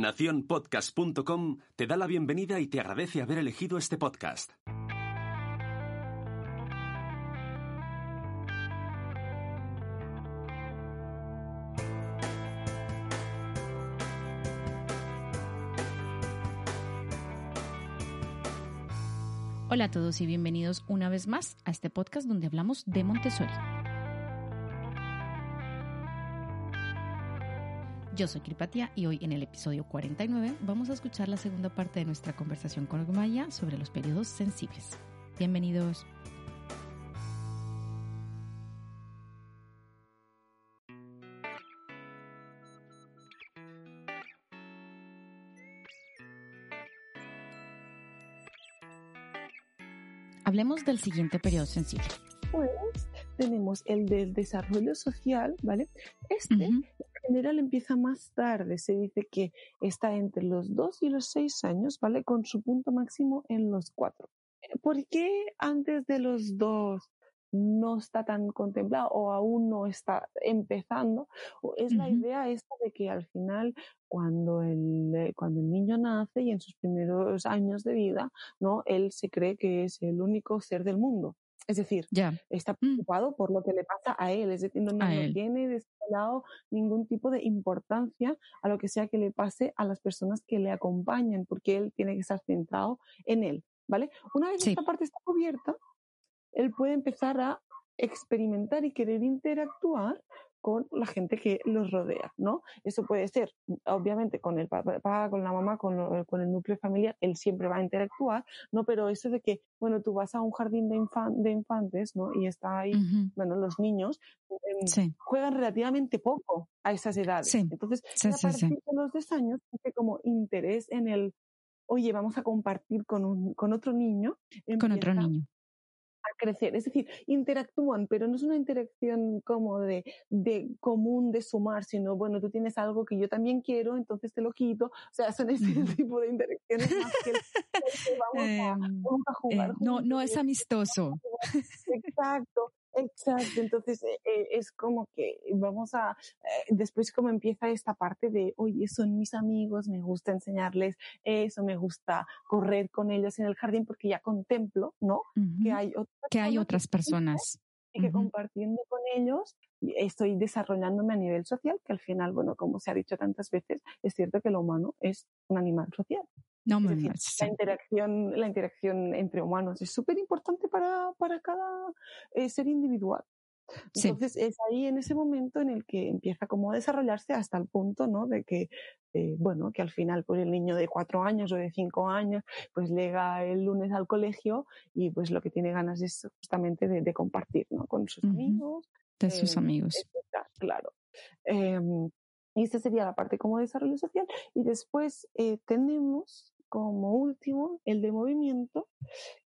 Naciónpodcast.com te da la bienvenida y te agradece haber elegido este podcast. Hola a todos y bienvenidos una vez más a este podcast donde hablamos de Montessori. Yo soy Kripatia y hoy en el episodio 49 vamos a escuchar la segunda parte de nuestra conversación con Maya sobre los periodos sensibles. Bienvenidos. Hablemos del siguiente periodo sensible. Pues tenemos el del desarrollo social, ¿vale? Este general empieza más tarde, se dice que está entre los 2 y los 6 años, ¿vale? Con su punto máximo en los 4. ¿Por qué antes de los 2 no está tan contemplado o aún no está empezando? Es la idea esta de que al final cuando el, eh, cuando el niño nace y en sus primeros años de vida, ¿no? Él se cree que es el único ser del mundo. Es decir, está mm. preocupado por lo que le pasa a él, es decir, no, tiene desvelado ningún tipo de importancia a lo que sea que le pase a las personas que le acompañan, porque él tiene que estar centrado en él, ¿vale? Una vez esta parte está cubierta, él puede empezar a experimentar y querer interactuar con la gente que los rodea, ¿no? Eso puede ser, obviamente, con el papá, con la mamá, con, el núcleo familiar, él siempre va a interactuar, ¿no? Pero eso de que, bueno, tú vas a un jardín de, de infantes, ¿no? Y está ahí, bueno, los niños em, juegan relativamente poco a esas edades. Entonces, a partir de los 10 años, tiene como interés en el, oye, vamos a compartir con, un, con otro niño. Con otro niño crecer. Es decir, interactúan, pero no es una interacción como de, de común de sumar, sino bueno, tú tienes algo que yo también quiero, entonces te lo quito. O sea, son ese tipo de interacciones más que, vamos, a, em, vamos a jugar. Eh, no, no es amistoso. Exacto. Exacto, entonces eh, eh, es como que vamos a, eh, después como empieza esta parte de, oye, son mis amigos, me gusta enseñarles eso, me gusta correr con ellos en el jardín porque ya contemplo, ¿no? Que hay, otras, que hay otras personas. Y que compartiendo con ellos estoy desarrollándome a nivel social, que al final, bueno, como se ha dicho tantas veces, es cierto que el humano es un animal social. No me la interacción, la interacción entre humanos es súper importante para, para cada eh, ser individual. Entonces es ahí en ese momento en el que empieza como a desarrollarse hasta el punto, ¿no? De que, eh, bueno, que al final pues el niño de cuatro años o de cinco años pues llega el lunes al colegio y pues lo que tiene ganas es justamente de, compartir, ¿no? Con sus amigos. De sus em, amigos. claro. Em, y esta sería la parte como desarrollo social. Y después eh, tenemos como último el de movimiento,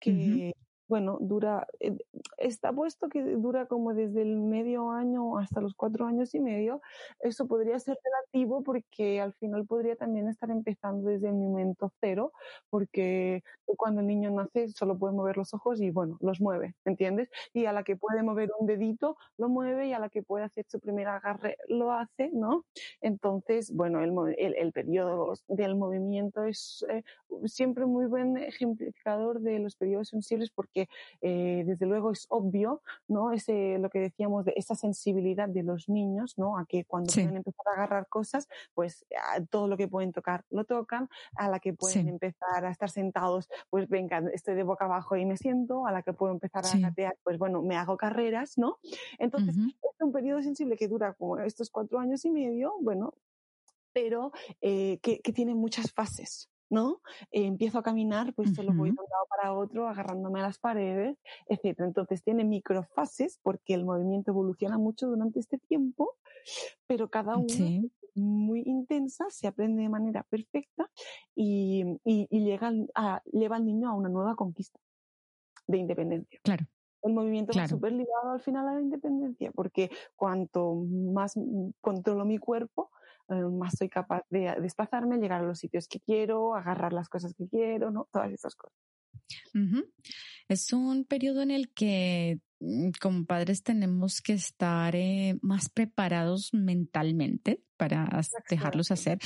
que bueno, dura, eh, está puesto que dura como desde el medio año hasta los cuatro años y medio. Eso podría ser relativo porque al final podría también estar empezando desde el momento cero, porque cuando el niño nace solo puede mover los ojos y bueno, los mueve, ¿entiendes? Y a la que puede mover un dedito, lo mueve y a la que puede hacer su primer agarre, lo hace, ¿no? Entonces, bueno, el, el, periodo del movimiento es eh, siempre muy buen ejemplificador de los periodos sensibles porque eh, desde luego es obvio, ¿no? Ese, lo que decíamos de esa sensibilidad de los niños, ¿no? A que cuando pueden empezar a agarrar cosas, pues todo lo que pueden tocar lo tocan, a la que pueden empezar a estar sentados, pues venga, estoy de boca abajo y me siento, a la que puedo empezar a gatear, pues bueno, me hago carreras, ¿no? Entonces, es un periodo sensible que dura como estos cuatro años y medio, bueno, pero eh, que, que, tiene muchas fases, ¿no? Eh, empiezo a caminar, pues solo voy de un lado para otro, agarrándome a las paredes, etc. Entonces tiene microfases porque el movimiento evoluciona mucho durante este tiempo, pero cada una es muy intensa, se aprende de manera perfecta y, llega a, lleva al niño a una nueva conquista de independencia. Claro. El movimiento va súper ligado al final a la independencia, porque cuanto más controlo mi cuerpo, más soy capaz de desplazarme, llegar a los sitios que quiero, agarrar las cosas que quiero, ¿no? Todas esas cosas. Es un periodo en el que mm, como padres tenemos que estar eh, más preparados mentalmente para dejarlos hacer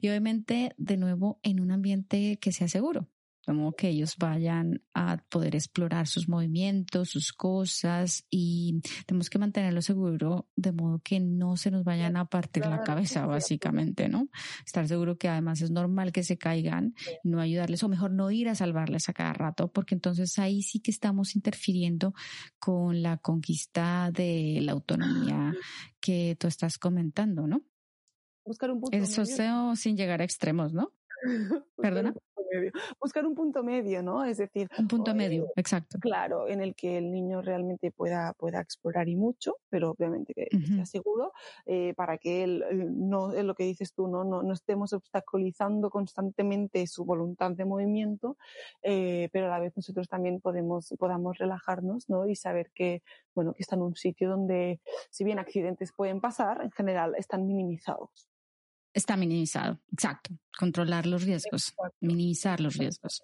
y obviamente de nuevo en un ambiente que sea seguro como que ellos vayan a poder explorar sus movimientos, sus cosas y tenemos que mantenerlo seguro de modo que no se nos vayan a partir la cabeza, básicamente, ¿no? Estar seguro que además es normal que se caigan, no ayudarles o mejor no ir a salvarles a cada rato, porque entonces ahí sí que estamos interfiriendo con la conquista de la autonomía que tú estás comentando, ¿no? Buscar un punto Eso sin llegar a extremos, ¿no? Perdona. Buscar un punto medio, ¿no? Es decir, un punto medio, exacto. Claro, en el que el niño realmente pueda, pueda explorar y mucho, pero obviamente que sea seguro, eh, para que él no, es lo que dices tú, ¿no? No, no estemos obstaculizando constantemente su voluntad de movimiento, eh, pero a la vez nosotros también podemos, podamos relajarnos, ¿no? Y saber que, bueno, que está en un sitio donde, si bien accidentes pueden pasar, en general están minimizados. Está minimizado, exacto. Controlar los riesgos, minimizar los riesgos.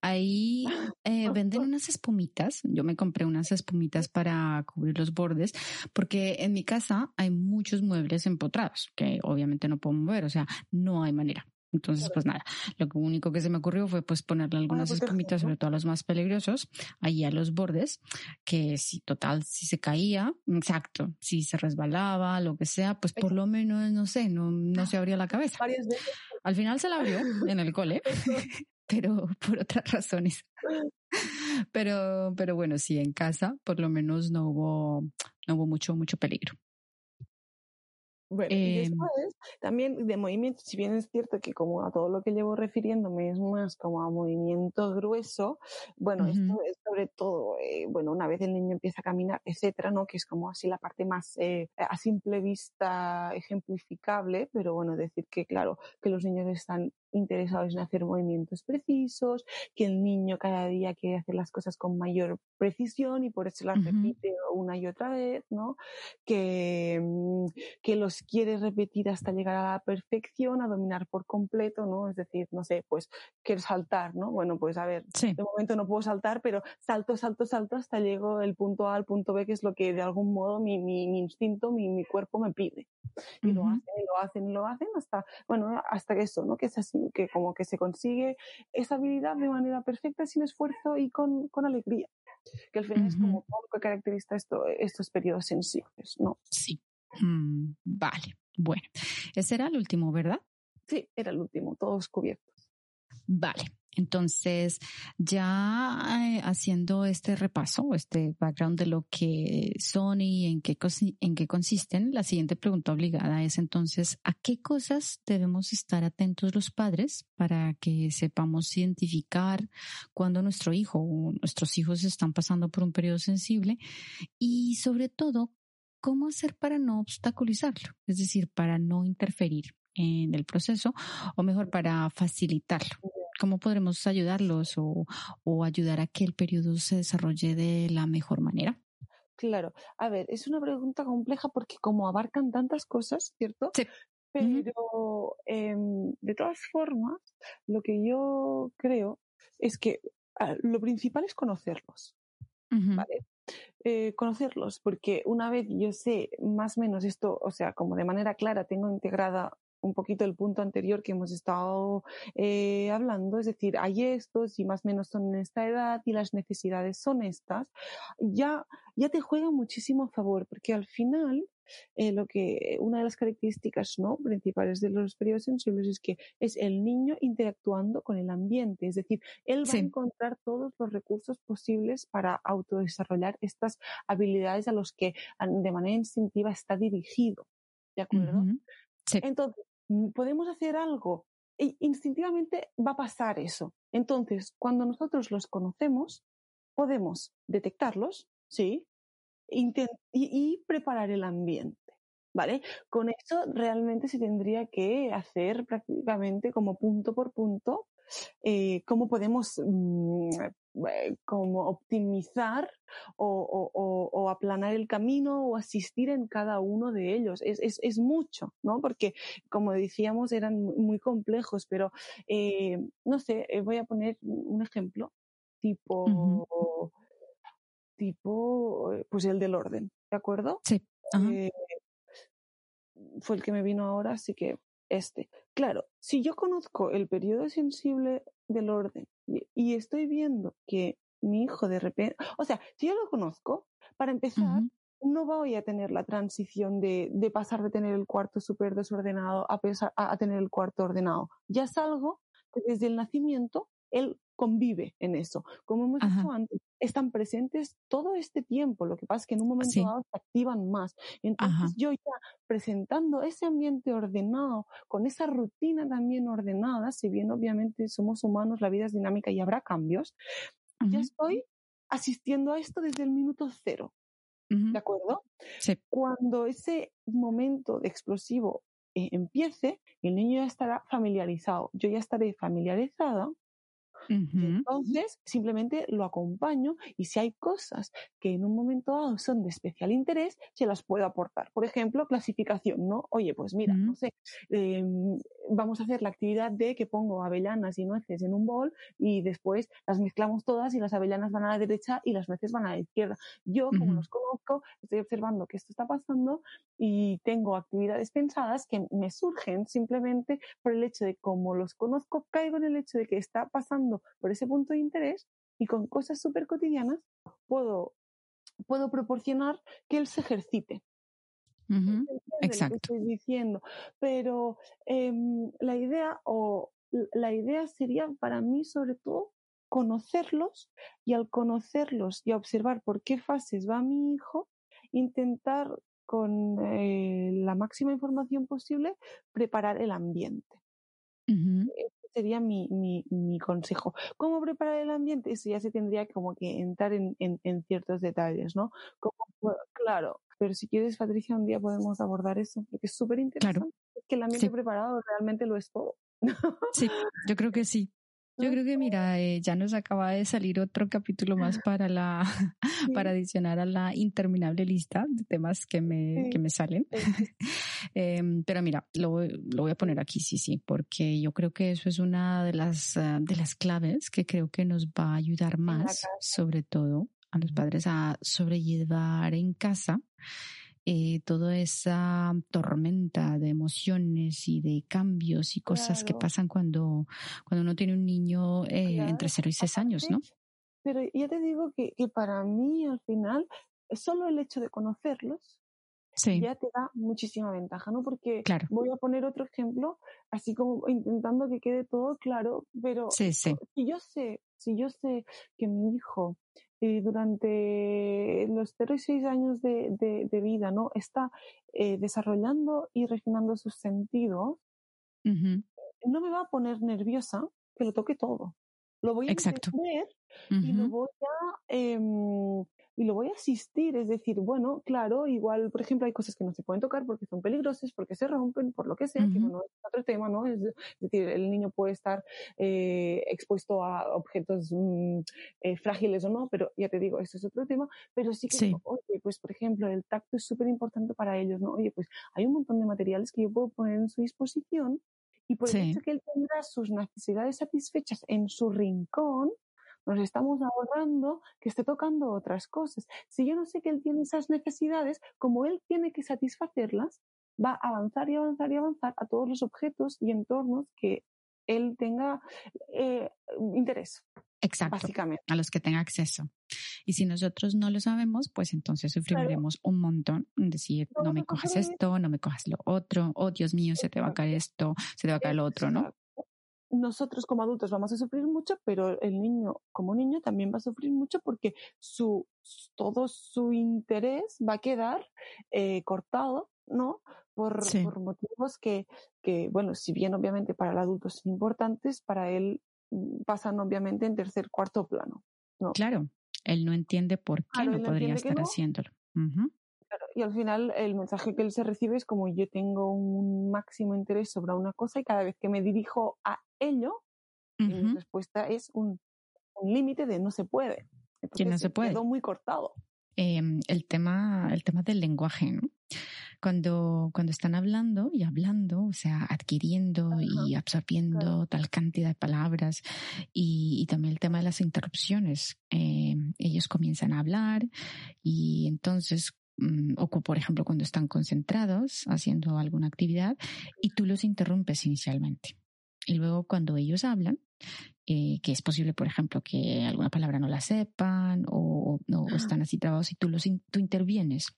Ahí eh, venden unas espumitas. Yo me compré unas espumitas para cubrir los bordes, porque en mi casa hay muchos muebles empotrados que obviamente no puedo mover, o sea, no hay manera. Entonces, pues nada, lo único que se me ocurrió fue pues ponerle algunas pues espumitas, sobre todo los más peligrosos, ahí a los bordes, que si total, si se caía, exacto, si se resbalaba, lo que sea, pues por lo menos, no sé, no, no se abría la cabeza. Al final se la abrió en el cole, pero por otras razones. Pero, pero bueno, sí, en casa por lo menos no hubo, no hubo mucho, mucho peligro. Bueno, y em. después también de movimiento, si bien es cierto que como a todo lo que llevo refiriéndome es más como a movimiento grueso, bueno, esto es sobre todo, eh, bueno, una vez el niño empieza a caminar, etcétera, ¿no? Que es como así la parte más eh, a simple vista ejemplificable, pero bueno, decir que claro, que los niños están interesados en hacer movimientos precisos, que el niño cada día quiere hacer las cosas con mayor precisión y por eso las repite una y otra vez, ¿no? Que, mm, que los quiere repetir hasta llegar a la perfección, a dominar por completo, ¿no? Es decir, no sé, pues quiero saltar, ¿no? Bueno, pues a ver, de momento no puedo saltar, pero salto, salto, salto hasta llego del punto A al punto B, que es lo que de algún modo mi, mi, mi instinto, mi, mi cuerpo me pide. Y lo hacen, y lo hacen, y lo hacen hasta, bueno, hasta que eso, ¿no? Que es así que como que se consigue esa habilidad de manera perfecta, sin esfuerzo y con, con alegría. Que al final es como todo lo que caracteriza esto, estos periodos sensibles, ¿no? Sí. Mm, vale. Bueno, ese era el último, ¿verdad? Sí, era el último, todos cubiertos. Vale. Entonces, ya eh, haciendo este repaso, este background de lo que son y en qué, en qué consisten, la siguiente pregunta obligada es entonces, ¿a qué cosas debemos estar atentos los padres para que sepamos identificar cuando nuestro hijo o nuestros hijos están pasando por un periodo sensible? Y sobre todo, ¿cómo hacer para no obstaculizarlo? Es decir, para no interferir en el proceso o mejor para facilitarlo. ¿Cómo podremos ayudarlos o, o ayudar a que el periodo se desarrolle de la mejor manera? Claro, a ver, es una pregunta compleja porque como abarcan tantas cosas, ¿cierto? Sí. Pero eh, de todas formas, lo que yo creo es que ah, lo principal es conocerlos. ¿vale? Eh, conocerlos, porque una vez yo sé más o menos esto, o sea, como de manera clara tengo integrada un poquito el punto anterior que hemos estado eh, hablando, es decir, hay estos y más o menos son en esta edad y las necesidades son estas, ya, ya te juega muchísimo a favor, porque al final eh, lo que una de las características no principales de los periodos sensibles es que es el niño interactuando con el ambiente, es decir, él va a encontrar todos los recursos posibles para autodesarrollar estas habilidades a los que de manera instintiva está dirigido. ¿De acuerdo? Entonces, Mm, podemos hacer algo e instintivamente va a pasar eso. Entonces, cuando nosotros los conocemos, podemos detectarlos, ¿sí? y, preparar el ambiente. ¿Vale? Con eso realmente se tendría que hacer prácticamente como punto por punto eh, cómo podemos mm, como optimizar o, aplanar el camino o asistir en cada uno de ellos. Es, mucho, ¿no? Porque, como decíamos, eran muy complejos, pero eh, no sé, voy a poner un ejemplo tipo tipo, eh, pues el del orden, ¿de acuerdo? Sí. Eh, fue el que me vino ahora, así que este. Claro, si yo conozco el periodo sensible del orden y, estoy viendo que mi hijo de repente, o sea, si yo lo conozco, para empezar, no voy a tener la transición de, pasar de tener el cuarto súper desordenado a, a, tener el cuarto ordenado. Ya es algo que desde el nacimiento él convive en eso. Como hemos dicho antes, están presentes todo este tiempo. Lo que pasa es que en un momento dado se activan más. Entonces yo ya presentando ese ambiente ordenado, con esa rutina también ordenada, si bien obviamente somos humanos, la vida es dinámica y habrá cambios, ya estoy asistiendo a esto desde el minuto cero. ¿De acuerdo? Cuando ese momento de explosivo eh, empiece, el niño ya estará familiarizado. Yo ya estaré familiarizada entonces, simplemente lo acompaño y si hay cosas que en un momento dado son de especial interés, se las puedo aportar. Por ejemplo, clasificación, ¿no? Oye, pues mira, no sé, em, vamos a hacer la actividad de que pongo avellanas y nueces en un bol y después las mezclamos todas y las avellanas van a la derecha y las nueces van a la izquierda. Yo, como los conozco, estoy observando que esto está pasando y tengo actividades pensadas que me surgen simplemente por el hecho de como los conozco, caigo en el hecho de que está pasando por ese punto de interés y con cosas súper cotidianas puedo, puedo proporcionar que él se ejercite. Exacto. estoy diciendo, pero em, la idea o la idea sería para mí sobre todo conocerlos y al conocerlos y observar por qué fases va mi hijo, intentar con eh, la máxima información posible preparar el ambiente sería mi, mi, mi, consejo. ¿Cómo preparar el ambiente? Eso ya se tendría como que entrar en, en, ciertos detalles, ¿no? claro, pero si quieres, Patricia, un día podemos abordar eso, porque es súper interesante. que el ambiente preparado realmente lo es todo. Sí, yo creo que sí. Yo creo que, mira, eh, ya nos acaba de salir otro capítulo más para la, para adicionar a la interminable lista de temas que me, que me salen. Em, pero mira, lo, lo, voy a poner aquí, sí, sí, porque yo creo que eso es una de las, ah, de las claves que creo que nos va a ayudar más, sobre todo a los padres a sobrellevar en casa eh, toda esa tormenta de emociones y de cambios y cosas que pasan cuando, cuando uno tiene un niño eh, entre 0 y 6 años, ¿no? Pero ya te digo que, que para mí al final, solo el hecho de conocerlos ya te da muchísima ventaja, ¿no? Porque voy a poner otro ejemplo, así como intentando que quede todo claro, pero si yo sé, si yo sé que mi hijo eh, durante los 0 y 6 años de, de, vida, ¿no? Está eh, desarrollando y refinando sus sentidos, no me va a poner nerviosa que lo toque todo. Lo voy a entender y lo voy a em, y lo voy a asistir, es decir, bueno, claro, igual, por ejemplo, hay cosas que no se pueden tocar porque son peligrosas, porque se rompen, por lo que sea, que bueno, es otro tema, ¿no? Es, decir, el niño puede estar eh, expuesto a objetos mm, eh, frágiles o no, pero ya te digo, eso es otro tema, pero sí que, oye, pues por ejemplo, el tacto es súper importante para ellos, ¿no? Oye, pues hay un montón de materiales que yo puedo poner en su disposición y por el hecho que él tendrá sus necesidades satisfechas en su rincón, nos estamos ahorrando que esté tocando otras cosas. Si yo no sé que él tiene esas necesidades, como él tiene que satisfacerlas, va a avanzar y avanzar y avanzar a todos los objetos y entornos que él tenga eh, interés. Exacto. Básicamente. A los que tenga acceso. Y si nosotros no lo sabemos, pues entonces sufriremos un montón. Decir, no me cojas esto, no me cojas lo otro, oh Dios mío, se te va a caer esto, se te va a caer lo otro, ¿no? Nosotros como adultos vamos a sufrir mucho, pero el niño como niño también va a sufrir mucho porque su, todo su interés va a quedar eh, cortado, ¿no? Por, por motivos que, que, bueno, si bien obviamente para el adulto son importantes, para él mm, pasan obviamente en tercer, cuarto plano. ¿no? Claro, él no entiende por qué no podría estar haciéndolo. Y al final el mensaje que él se recibe es como yo tengo un máximo interés sobre una cosa y cada vez que me dirijo a ello, mi respuesta es un, límite de no se puede. que no se puede. Quedó muy cortado. em, el tema, el tema del lenguaje, ¿no? Cuando, cuando están hablando y hablando, o sea, adquiriendo y absorbiendo tal cantidad de palabras y, también el tema de las interrupciones. Em, ellos comienzan a hablar y entonces o por ejemplo cuando están concentrados haciendo alguna actividad y tú los interrumpes inicialmente. Y luego cuando ellos hablan, eh, que es posible, por ejemplo, que alguna palabra no la sepan o, no están así trabados y tú, los tú intervienes.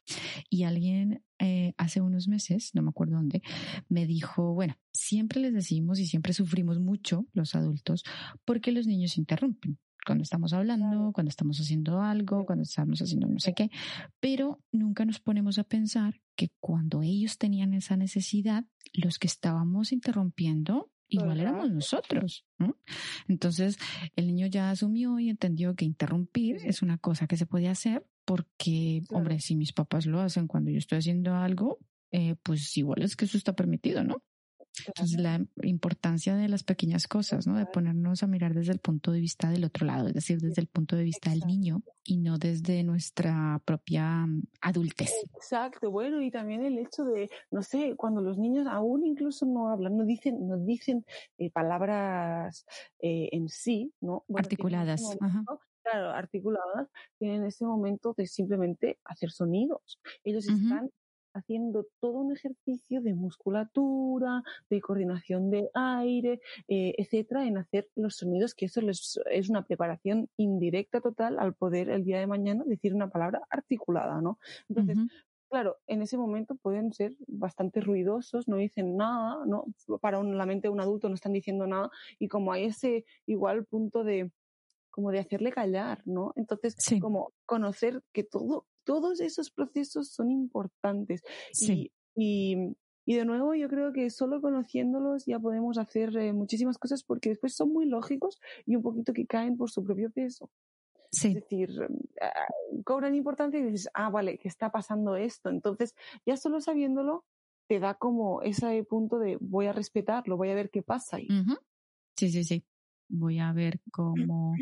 Y alguien eh, hace unos meses, no me acuerdo dónde, me dijo, bueno, siempre les decimos y siempre sufrimos mucho los adultos porque los niños interrumpen cuando estamos hablando, cuando estamos haciendo algo, cuando estamos haciendo no sé qué, pero nunca nos ponemos a pensar que cuando ellos tenían esa necesidad, los que estábamos interrumpiendo igual éramos nosotros. Entonces, el niño ya asumió y entendió que interrumpir es una cosa que se puede hacer porque, hombre, si mis papás lo hacen cuando yo estoy haciendo algo, eh, pues igual es que eso está permitido, ¿no? Entonces, la importancia de las pequeñas cosas, ¿no? De ponernos a mirar desde el punto de vista del otro lado, es decir, desde el punto de vista del niño y no desde nuestra propia mm, adultez. Exacto, bueno, y también el hecho de, no sé, cuando los niños aún incluso no hablan, no dicen, no dicen eh, palabras eh, en sí, ¿no? Articuladas. claro, articuladas, tienen ese momento de simplemente hacer sonidos. Ellos están haciendo todo un ejercicio de musculatura, de coordinación de aire, eh, etcétera, en hacer los sonidos, que eso es una preparación indirecta total al poder el día de mañana decir una palabra articulada, ¿no? Entonces, claro, en ese momento pueden ser bastante ruidosos, no dicen nada, ¿no? Para la mente de un adulto no están diciendo nada, y como hay ese igual punto de como de hacerle callar, ¿no? Entonces, como conocer que todo, todos esos procesos son importantes. Sí. Y, y, de nuevo, yo creo que solo conociéndolos ya podemos hacer eh, muchísimas cosas porque después son muy lógicos y un poquito que caen por su propio peso. Sí. Es decir, ah, cobran importancia y dices, ah, vale, que está pasando esto. Entonces, ya solo sabiéndolo, te da como ese punto de voy a respetarlo, voy a ver qué pasa ahí. Sí, sí, sí. Voy a ver cómo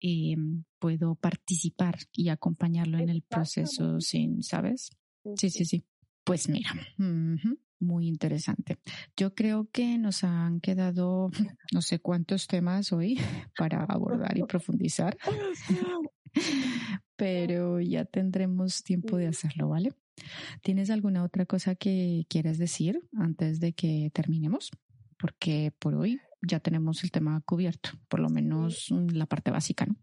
eh, puedo participar y acompañarlo en el proceso sin, ¿sabes? Sí, sí, sí. Pues mira, muy interesante. Yo creo que nos han quedado no sé cuántos temas hoy para abordar y profundizar, pero ya tendremos tiempo de hacerlo, ¿vale? ¿Tienes alguna otra cosa que quieras decir antes de que terminemos? Porque por hoy ya tenemos el tema cubierto, por lo menos la parte básica, ¿no?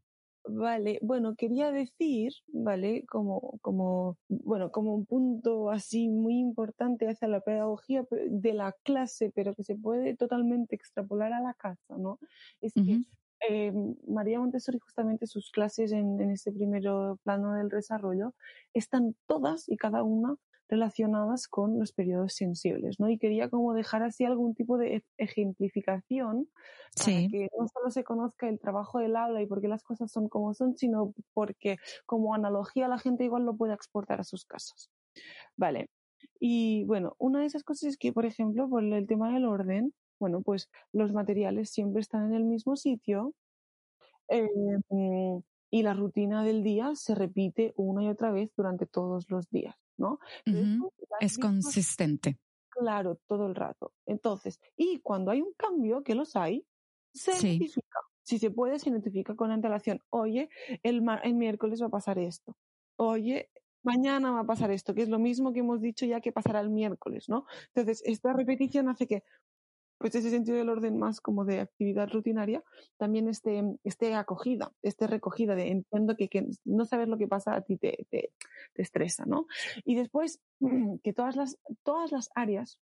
Vale, bueno, quería decir, ¿vale? Como, como, bueno, como un punto así muy importante hacia la pedagogía de la clase, pero que se puede totalmente extrapolar a la casa, ¿no? Es que eh, María Montessori, justamente sus clases en, en este primer plano del desarrollo, están todas y cada una relacionadas con los periodos sensibles, ¿no? Y quería como dejar así algún tipo de ejemplificación para que no solo se conozca el trabajo del aula y por qué las cosas son como son, sino porque como analogía la gente igual lo puede exportar a sus casas. Vale. Y bueno, una de esas cosas es que, por ejemplo, por el tema del orden, bueno, pues los materiales siempre están en el mismo sitio. Em, y la rutina del día se repite una y otra vez durante todos los días. ¿No? Es consistente. Claro, todo el rato. Entonces, y cuando hay un cambio, que los hay, se identifica. Si se puede, se identifica con antelación. Oye, el, el miércoles va a pasar esto. Oye, mañana va a pasar esto, que es lo mismo que hemos dicho ya que pasará el miércoles, ¿no? Entonces, esta repetición hace que, pues ese sentido del orden más como de actividad rutinaria, también esté, esté acogida, esté recogida, de entiendo que, que no saber lo que pasa a ti te, te, te, estresa, ¿no? Y después, que todas las, todas las áreas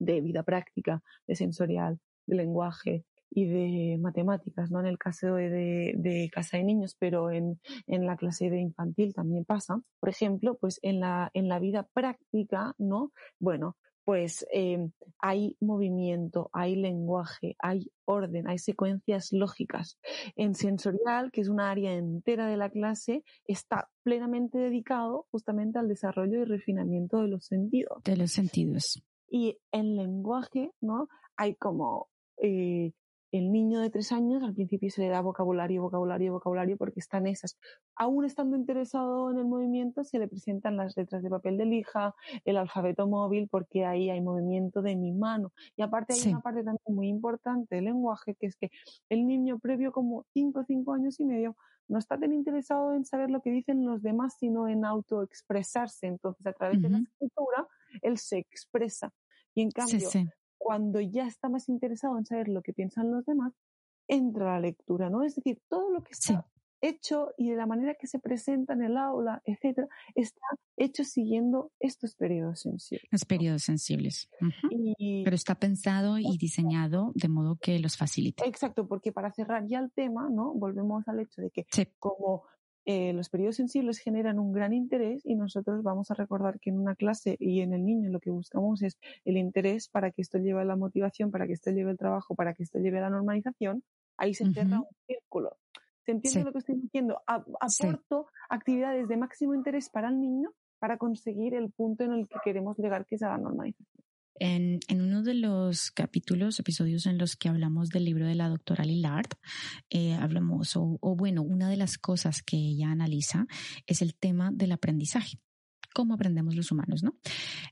de vida práctica, de sensorial, de lenguaje, y de matemáticas, ¿no? En el caso de, de, casa de niños, pero en, en, la clase de infantil también pasa. Por ejemplo, pues en la, en la vida práctica, ¿no? Bueno, pues em, hay movimiento, hay lenguaje, hay orden, hay secuencias lógicas. En sensorial, que es una área entera de la clase, está plenamente dedicado justamente al desarrollo y refinamiento de los sentidos. De los sentidos. Y en lenguaje, ¿no? Hay como eh, el niño de tres años al principio se le da vocabulario, vocabulario, vocabulario porque están esas. Aún estando interesado en el movimiento, se le presentan las letras de papel de lija, el alfabeto móvil, porque ahí hay movimiento de mi mano. Y aparte hay una parte también muy importante del lenguaje, que es que el niño previo como cinco, cinco años y medio no está tan interesado en saber lo que dicen los demás, sino en autoexpresarse. Entonces, a través de la escritura, él se expresa. Y en cambio, cuando ya está más interesado en saber lo que piensan los demás, entra la lectura, ¿no? Es decir, todo lo que está hecho y de la manera que se presenta en el aula, etcétera, está hecho siguiendo estos periodos sensibles. Los periodos sensibles. Pero está pensado y diseñado de modo que los facilite. Exacto, porque para cerrar ya el tema, ¿no? Volvemos al hecho de que como eh, los periodos sensibles generan un gran interés y nosotros vamos a recordar que en una clase y en el niño lo que buscamos es el interés para que esto lleve a la motivación, para que esto lleve el trabajo, para que esto lleve a la normalización, ahí se cierra un círculo. ¿Se entiende lo que estoy diciendo? aporto actividades de máximo interés para el niño para conseguir el punto en el que queremos llegar, que es a la normalización. En, uno de los capítulos, episodios en los que hablamos del libro de la doctora Lillard, eh, hablamos, o, bueno, una de las cosas que ella analiza es el tema del aprendizaje, cómo aprendemos los humanos, ¿no?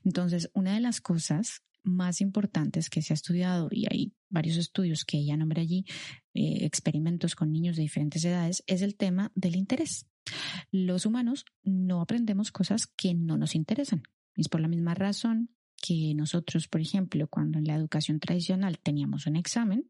Entonces, una de las cosas más importantes que se ha estudiado, y hay varios estudios que ella nombra allí, eh, experimentos con niños de diferentes edades, es el tema del interés. Los humanos no aprendemos cosas que no nos interesan. Es por la misma razón que nosotros, por ejemplo, cuando en la educación tradicional teníamos un examen,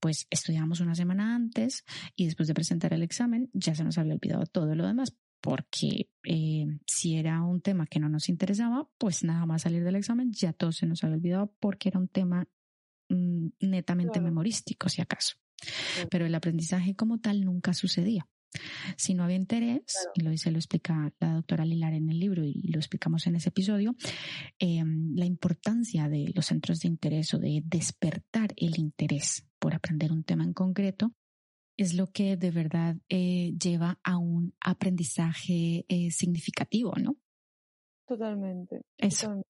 pues estudiábamos una semana antes y después de presentar el examen ya se nos había olvidado todo lo demás, porque eh, si era un tema que no nos interesaba, pues nada más salir del examen ya todo se nos había olvidado porque era un tema mm, netamente memorístico, si acaso. Pero el aprendizaje como tal nunca sucedía. Si no había interés, y lo dice, lo explica la doctora Lilar en el libro y lo explicamos en ese episodio, em, la importancia de los centros de interés o de despertar el interés por aprender un tema en concreto es lo que de verdad eh, lleva a un aprendizaje eh, significativo, ¿no? Totalmente. Eso.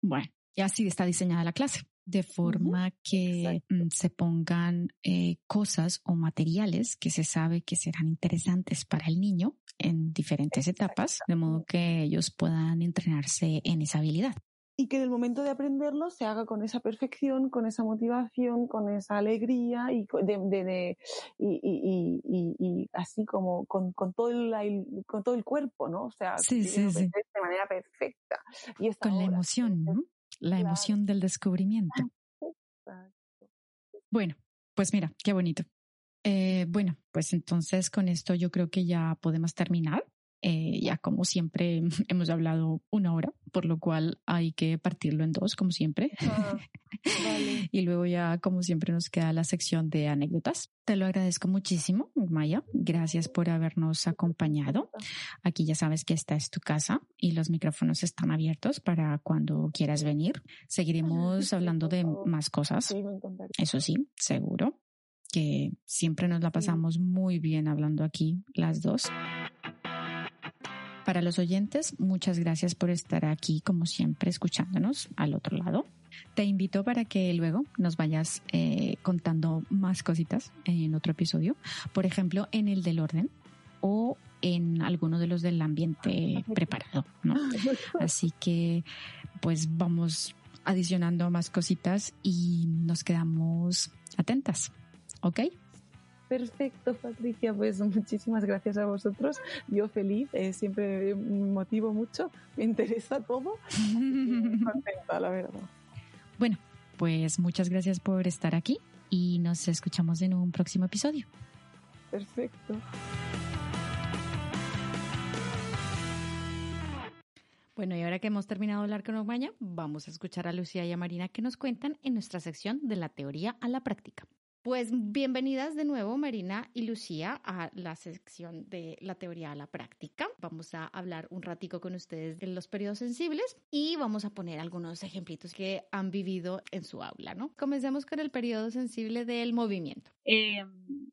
Bueno, y así está diseñada la clase de forma que mm, se pongan eh, cosas o materiales que se sabe que serán interesantes para el niño en diferentes etapas, de modo que ellos puedan entrenarse en esa habilidad. Y que en el momento de aprenderlo se haga con esa perfección, con esa motivación, con esa alegría y, de, y, así como con, todo el, con todo el cuerpo, ¿no? O sea, de manera perfecta. Y con la emoción, ¿no? La emoción del descubrimiento. Bueno, pues mira, qué bonito. Eh, bueno, pues entonces con esto yo creo que ya podemos terminar. Eh, ya como siempre hemos hablado una hora, por lo cual hay que partirlo en dos, como siempre. Ah, y luego ya, como siempre, nos queda la sección de anécdotas. Te lo agradezco muchísimo, Maya. Gracias por habernos acompañado. Aquí ya sabes que esta es tu casa y los micrófonos están abiertos para cuando quieras venir. Seguiremos hablando de más cosas. Eso sí, seguro que siempre nos la pasamos muy bien hablando aquí las dos. Para los oyentes, muchas gracias por estar aquí, como siempre, escuchándonos al otro lado. Te invito para que luego nos vayas eh, contando más cositas en otro episodio, por ejemplo, en el del orden o en alguno de los del ambiente preparado, ¿no? Así que, pues vamos adicionando más cositas y nos quedamos atentas, ¿ok? Perfecto, Patricia. Pues muchísimas gracias a vosotros. Yo feliz, eh, siempre me motivo mucho, me interesa todo. contenta, la verdad. Bueno, pues muchas gracias por estar aquí y nos escuchamos en un próximo episodio. Perfecto. Bueno, y ahora que hemos terminado de hablar con Omaña, vamos a escuchar a Lucía y a Marina que nos cuentan en nuestra sección de la teoría a la práctica. Pues bienvenidas de nuevo, Marina y Lucía, a la sección de la teoría a la práctica. Vamos a hablar un ratico con ustedes de los periodos sensibles y vamos a poner algunos ejemplitos que han vivido en su aula, ¿no? Comencemos con el periodo sensible del movimiento. Eh,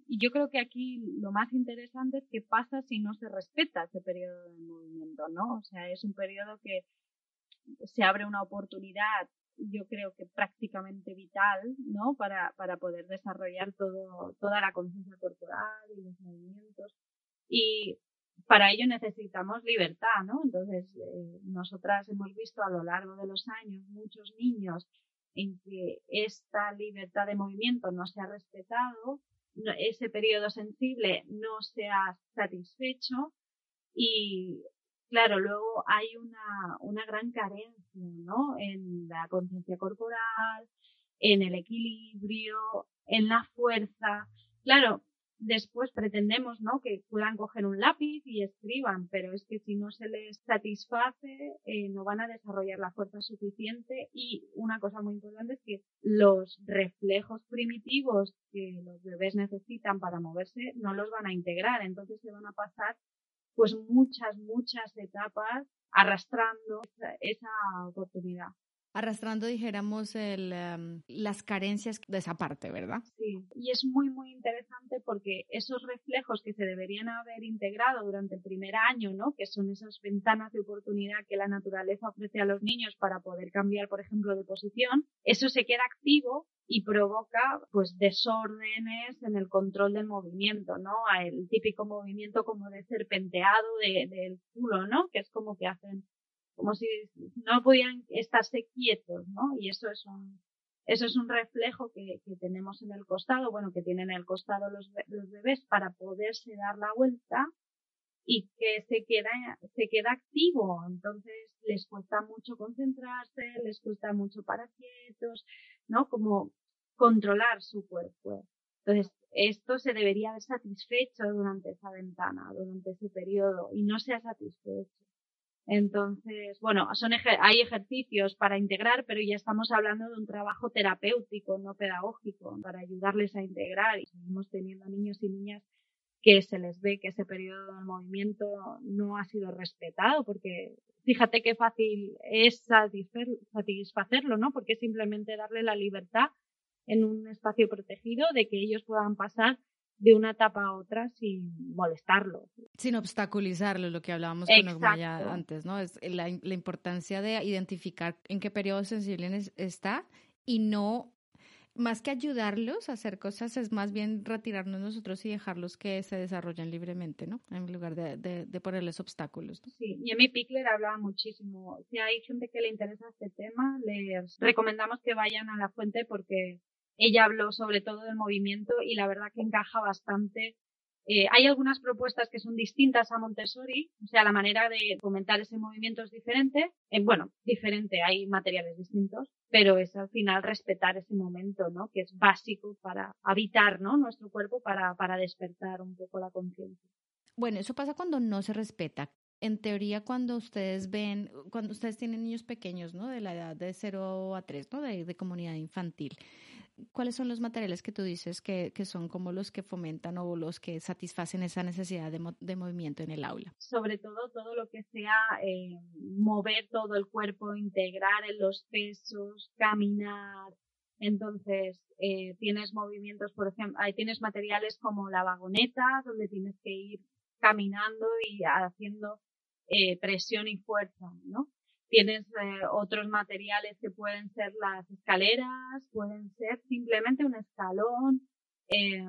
yo creo que aquí lo más interesante es qué pasa si no se respeta ese periodo de movimiento, ¿no? O sea, es un periodo que se abre una oportunidad yo creo que prácticamente vital, ¿no? Para, para poder desarrollar todo, toda la conciencia corporal y los movimientos. Y para ello necesitamos libertad, ¿no? Entonces, eh, nosotras hemos visto a lo largo de los años muchos niños en que esta libertad de movimiento no se ha respetado, ese periodo sensible no se ha satisfecho y claro, luego hay una, una gran carencia, ¿no? En la conciencia corporal, en el equilibrio, en la fuerza. Claro, después pretendemos, ¿no? Que puedan coger un lápiz y escriban, pero es que si no se les satisface, eh, no van a desarrollar la fuerza suficiente y una cosa muy importante es que los reflejos primitivos que los bebés necesitan para moverse no los van a integrar, entonces se van a pasar pues muchas, muchas etapas arrastrando esa, oportunidad arrastrando, dijéramos, el, em, las carencias de esa parte, ¿verdad? Sí, y es muy, muy interesante porque esos reflejos que se deberían haber integrado durante el primer año, ¿no? Que son esas ventanas de oportunidad que la naturaleza ofrece a los niños para poder cambiar, por ejemplo, de posición, eso se queda activo y provoca pues desórdenes en el control del movimiento, ¿no? El típico movimiento como de serpenteado del culo, ¿no? Que es como que hacen, como si no podían estarse quietos, ¿no? Y eso es un, eso es un reflejo que, que tenemos en el costado, bueno, que tienen en el costado los, los bebés para poderse dar la vuelta y que se queda, se queda activo. Entonces les cuesta mucho concentrarse, les cuesta mucho para quietos, ¿no? Como controlar su cuerpo. Entonces, esto se debería haber satisfecho durante esa ventana, durante ese periodo, y no se ha satisfecho. Entonces, bueno, son hay ejercicios para integrar, pero ya estamos hablando de un trabajo terapéutico, no pedagógico, para ayudarles a integrar. Y seguimos teniendo niños y niñas que se les ve que ese periodo de movimiento no ha sido respetado, porque fíjate qué fácil es satisfacerlo, ¿no? Porque simplemente darle la libertad en un espacio protegido de que ellos puedan pasar de una etapa a otra sin molestarlo. Sin obstaculizarlo, lo que hablábamos con antes, ¿no? Es la, la, importancia de identificar en qué periodo sensible está y no más que ayudarlos a hacer cosas, es más bien retirarnos nosotros y dejarlos que se desarrollen libremente, ¿no? En lugar de, de, ponerles obstáculos. Sí, y Emi Pickler hablaba muchísimo. Si hay gente que le interesa este tema, les recomendamos que vayan a la fuente porque ella habló sobre todo del movimiento y la verdad que encaja bastante eh, hay algunas propuestas que son distintas a Montessori, o sea, la manera de fomentar ese movimiento es diferente. Eh, bueno, diferente, hay materiales distintos, pero es al final respetar ese momento, ¿no? Que es básico para habitar, ¿no? Nuestro cuerpo para, para despertar un poco la conciencia. Bueno, eso pasa cuando no se respeta. En teoría, cuando ustedes ven, cuando ustedes tienen niños pequeños, ¿no? De la edad de 0 a 3, ¿no? De, de comunidad infantil ¿cuáles son los materiales que tú dices que, que, son como los que fomentan o los que satisfacen esa necesidad de, de movimiento en el aula? Sobre todo todo lo que sea eh, mover todo el cuerpo, integrar en los pesos, caminar. Entonces, eh, tienes movimientos, por ejemplo, ahí tienes materiales como la vagoneta, donde tienes que ir caminando y haciendo eh, presión y fuerza, ¿no? Tienes eh, otros materiales que pueden ser las escaleras, pueden ser simplemente un escalón eh,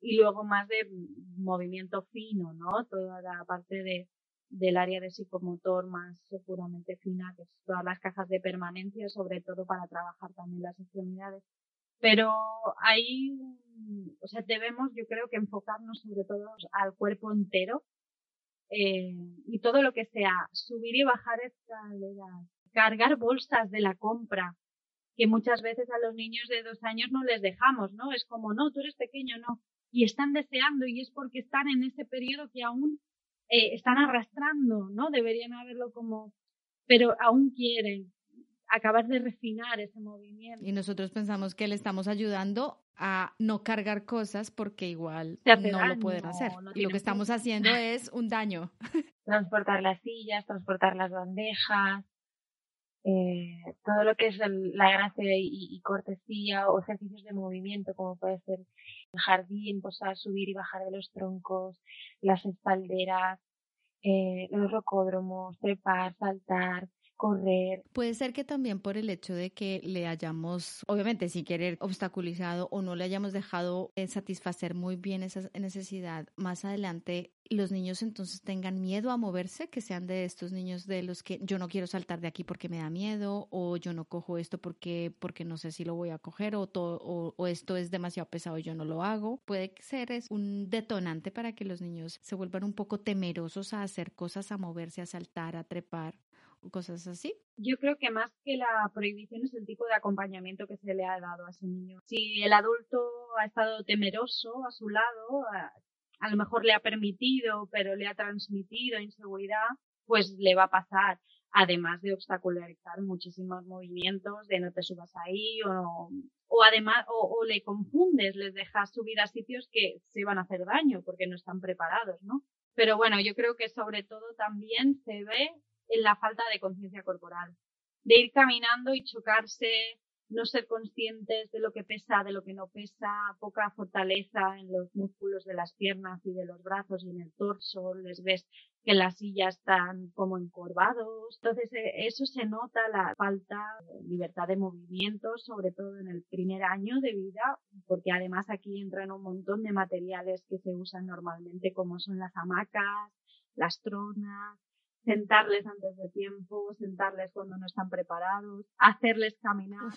y luego más de movimiento fino, ¿no? Toda la parte de, del área de psicomotor más puramente fina, que es todas las cajas de permanencia, sobre todo para trabajar también las extremidades. Pero ahí, o sea, debemos, yo creo que enfocarnos sobre todo al cuerpo entero eh, y todo lo que sea subir y bajar escaleras, cargar bolsas de la compra, que muchas veces a los niños de dos años no les dejamos, ¿no? Es como, no, tú eres pequeño, no. Y están deseando y es porque están en ese periodo que aún eh, están arrastrando, ¿no? Deberían haberlo como, pero aún quieren acabar de refinar ese movimiento. Y nosotros pensamos que le estamos ayudando a no cargar cosas porque igual no lo pueden hacer. y lo que estamos haciendo es un daño. Transportar las sillas, transportar las bandejas, eh, todo lo que es la gracia y, cortesía o ejercicios de movimiento como puede ser el jardín, posar, subir y bajar de los troncos, las espalderas, eh, los rocódromos, trepar, saltar, correr. Puede ser que también por el hecho de que le hayamos, obviamente sin querer, obstaculizado o no le hayamos dejado eh, satisfacer muy bien esa necesidad, más adelante los niños entonces tengan miedo a moverse, que sean de estos niños de los que yo no quiero saltar de aquí porque me da miedo, o yo no cojo esto porque, porque no sé si lo voy a coger, o, todo, o, esto es demasiado pesado y yo no lo hago. Puede ser es un detonante para que los niños se vuelvan un poco temerosos a hacer cosas, a moverse, a saltar, a trepar cosas así. Yo creo que más que la prohibición es el tipo de acompañamiento que se le ha dado a ese niño. Si el adulto ha estado temeroso a su lado, a, lo mejor le ha permitido, pero le ha transmitido inseguridad, pues le va a pasar. Además de obstacularizar muchísimos movimientos de no te subas ahí o, o además o, o le confundes, les dejas subir a sitios que se van a hacer daño porque no están preparados, ¿no? Pero bueno, yo creo que sobre todo también se ve en la falta de conciencia corporal, de ir caminando y chocarse, no ser conscientes de lo que pesa, de lo que no pesa, poca fortaleza en los músculos de las piernas y de los brazos y en el torso, les ves que las sillas están como encorvados. Entonces, eh, eso se nota la falta de libertad de movimiento, sobre todo en el primer año de vida, porque además aquí entran un montón de materiales que se usan normalmente, como son las hamacas, las tronas, sentarles antes de tiempo, sentarles cuando no están preparados, hacerles caminar.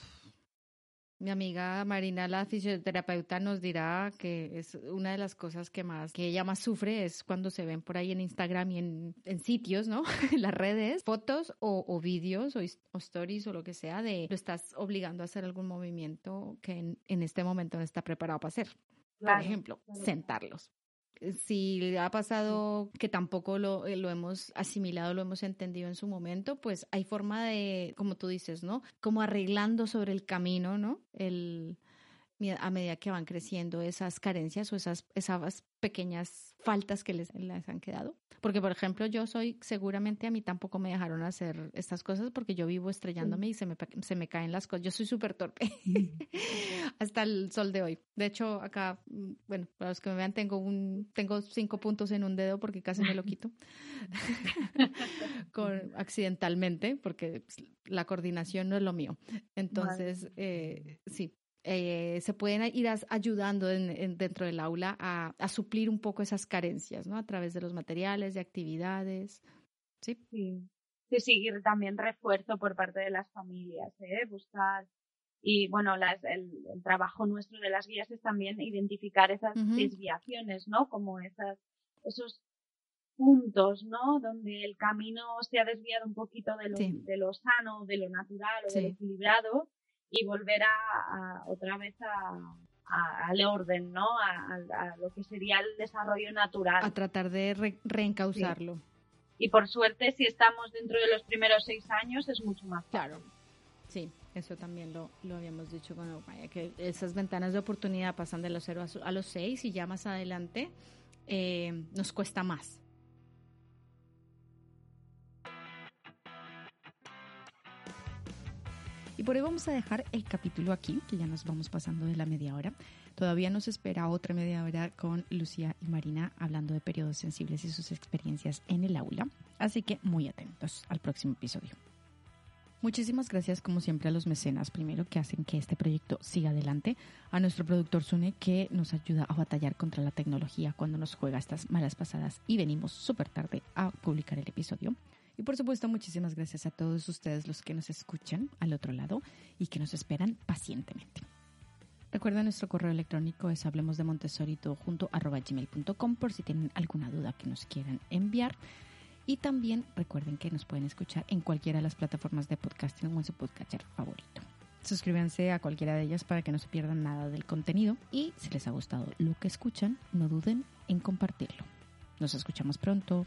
Mi amiga Marina, la fisioterapeuta, nos dirá que es una de las cosas que más, que ella más sufre es cuando se ven por ahí en Instagram y en, en sitios, ¿no? en las redes, fotos o, o vídeos o, stories o lo que sea de lo estás obligando a hacer algún movimiento que en, en este momento no está preparado para hacer. por ejemplo, sentarlos si ha pasado que tampoco lo, eh, lo hemos asimilado, lo hemos entendido en su momento, pues hay forma de, como tú dices, ¿no? Como arreglando sobre el camino, ¿no? El, a medida que van creciendo esas carencias o esas, esas pequeñas faltas que les, les, han quedado. Porque, por ejemplo, yo soy, seguramente a mí tampoco me dejaron hacer estas cosas porque yo vivo estrellándome y se me, se me caen las cosas. Yo soy súper torpe hasta el sol de hoy. De hecho, acá, mm, bueno, para los que me vean, tengo, un, tengo cinco puntos en un dedo porque casi me lo quito Con, accidentalmente porque pues, la coordinación no es lo mío. Entonces, eh, sí, eh, se pueden ir ayudando dentro del aula a, suplir un poco esas carencias, ¿no? A través de los materiales, de actividades. Sí. Sí, sí, también refuerzo por parte de las familias, ¿eh? Buscar. Y bueno, el, trabajo nuestro de las guías es también identificar esas desviaciones, ¿no? Como esas, esos puntos, ¿no? Donde el camino se ha desviado un poquito de lo, de lo sano, de lo natural o de lo equilibrado y volver a, otra vez a, al orden, ¿no? A, lo que sería el desarrollo natural. A tratar de reencauzarlo. Y por suerte, si estamos dentro de los primeros seis años, es mucho más Claro. Sí, eso también lo, lo habíamos dicho con que esas ventanas de oportunidad pasan de los cero a, los seis y ya más adelante eh, nos cuesta más. Y por hoy vamos a dejar el capítulo aquí, que ya nos vamos pasando de la media hora. Todavía nos espera otra media hora con Lucía y Marina hablando de periodos sensibles y sus experiencias en el aula. Así que muy atentos al próximo episodio. Muchísimas gracias como siempre a los mecenas primero que hacen que este proyecto siga adelante, a nuestro productor Sune que nos ayuda a batallar contra la tecnología cuando nos juega estas malas pasadas y venimos súper tarde a publicar el episodio. Y por supuesto, muchísimas gracias a todos ustedes los que nos escuchan al otro lado y que nos esperan pacientemente. Recuerden nuestro correo electrónico es hablemos de Montessori junto arroba gmail.com por si tienen alguna duda que nos quieran enviar. Y también recuerden que nos pueden escuchar en cualquiera de las plataformas de podcasting o en su podcatcher favorito. Suscríbanse a cualquiera de ellas para que no se pierdan nada del contenido y si les ha gustado lo que escuchan, no duden en compartirlo. Nos escuchamos pronto.